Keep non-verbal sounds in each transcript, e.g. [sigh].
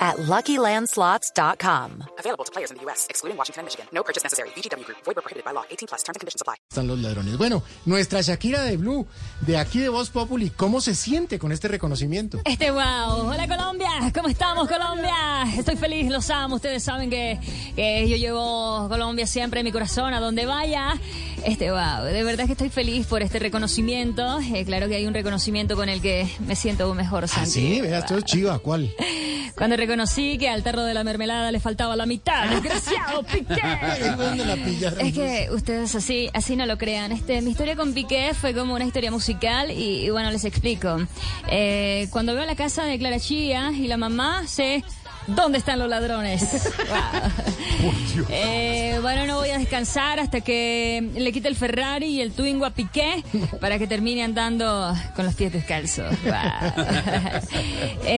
at LuckyLandSlots.com. Available to players in the U.S., excluding Washington and Michigan. No purchase necessary. VGW Group. Void where prohibited by law. 18 plus. Terms and conditions apply. Están los ladrones. Bueno, nuestra Shakira de Blue, de aquí de Voz Populi, ¿cómo se siente con este reconocimiento? Este wow. Hola Colombia, ¿cómo estamos Colombia? Estoy feliz, los amo. Ustedes saben que, que yo llevo Colombia siempre en mi corazón, a donde vaya. Este wow, de verdad que estoy feliz por este reconocimiento. Eh, claro que hay un reconocimiento con el que me siento mejor, Ah, Santi. sí, vea, esto es chiva, ¿cuál? [laughs] Cuando reconocí que al tarro de la mermelada le faltaba la mitad, desgraciado [laughs] Piqué. Es que ustedes así, así no lo crean. Este, mi historia con Piqué fue como una historia musical y, y bueno, les explico. Eh, cuando veo la casa de Clara Chía y la mamá, sé dónde están los ladrones. [laughs] Wow. Eh, bueno, no voy a descansar hasta que le quite el Ferrari y el Twingo a Piqué para que termine andando con los pies descalzos. Wow. [laughs]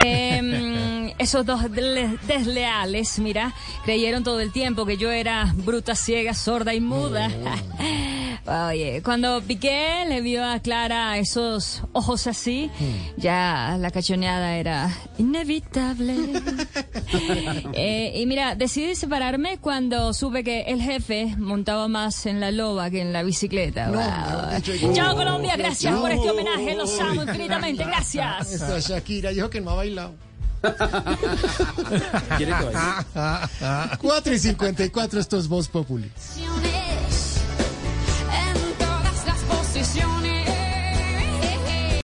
Em, esos dos desle- desleales, mira, creyeron todo el tiempo que yo era bruta, ciega, sorda y muda. Oye, cuando Piqué le vio a Clara esos ojos así, ya la cachoneada era inevitable. [laughs] Eh, y mira, decidí separarme cuando supe que el jefe montaba más en la loba que en la bicicleta. Wow. Chao Colombia, gracias por este homenaje, los amo infinitamente, gracias. Esta Shakira dijo que no ha bailado. 4 [laughs] y 54, esto es Voz Populi.